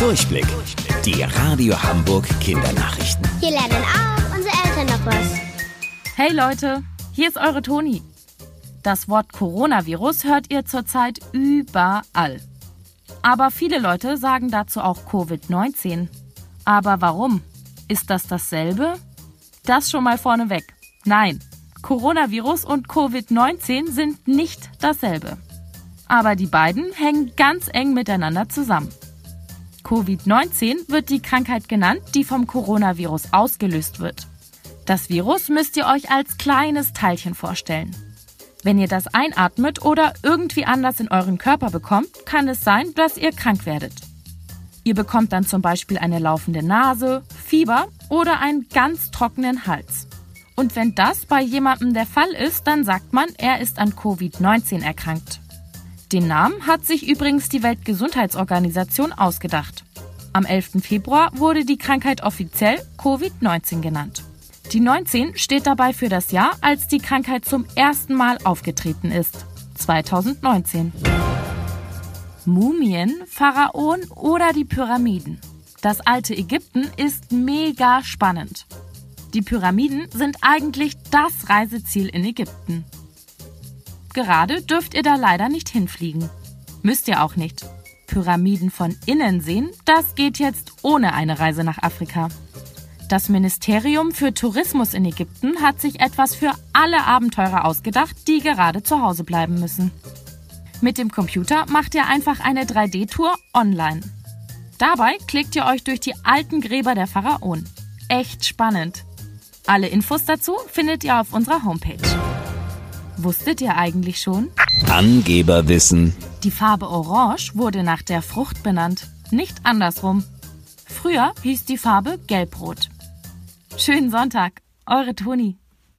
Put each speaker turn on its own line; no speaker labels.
Durchblick. Die Radio Hamburg Kindernachrichten.
Hier lernen auch unsere Eltern noch was.
Hey Leute, hier ist eure Toni. Das Wort Coronavirus hört ihr zurzeit überall. Aber viele Leute sagen dazu auch Covid-19. Aber warum? Ist das dasselbe? Das schon mal vorneweg. Nein, Coronavirus und Covid-19 sind nicht dasselbe. Aber die beiden hängen ganz eng miteinander zusammen. Covid-19 wird die Krankheit genannt, die vom Coronavirus ausgelöst wird. Das Virus müsst ihr euch als kleines Teilchen vorstellen. Wenn ihr das einatmet oder irgendwie anders in euren Körper bekommt, kann es sein, dass ihr krank werdet. Ihr bekommt dann zum Beispiel eine laufende Nase, Fieber oder einen ganz trockenen Hals. Und wenn das bei jemandem der Fall ist, dann sagt man, er ist an Covid-19 erkrankt. Den Namen hat sich übrigens die Weltgesundheitsorganisation ausgedacht. Am 11. Februar wurde die Krankheit offiziell Covid-19 genannt. Die 19 steht dabei für das Jahr, als die Krankheit zum ersten Mal aufgetreten ist. 2019. Mumien, Pharaonen oder die Pyramiden. Das alte Ägypten ist mega spannend. Die Pyramiden sind eigentlich das Reiseziel in Ägypten. Gerade dürft ihr da leider nicht hinfliegen. Müsst ihr auch nicht. Pyramiden von innen sehen, das geht jetzt ohne eine Reise nach Afrika. Das Ministerium für Tourismus in Ägypten hat sich etwas für alle Abenteurer ausgedacht, die gerade zu Hause bleiben müssen. Mit dem Computer macht ihr einfach eine 3D-Tour online. Dabei klickt ihr euch durch die alten Gräber der Pharaonen. Echt spannend. Alle Infos dazu findet ihr auf unserer Homepage. Wusstet ihr eigentlich schon?
Angeberwissen.
Die Farbe Orange wurde nach der Frucht benannt, nicht andersrum. Früher hieß die Farbe Gelbrot. Schönen Sonntag, eure Toni.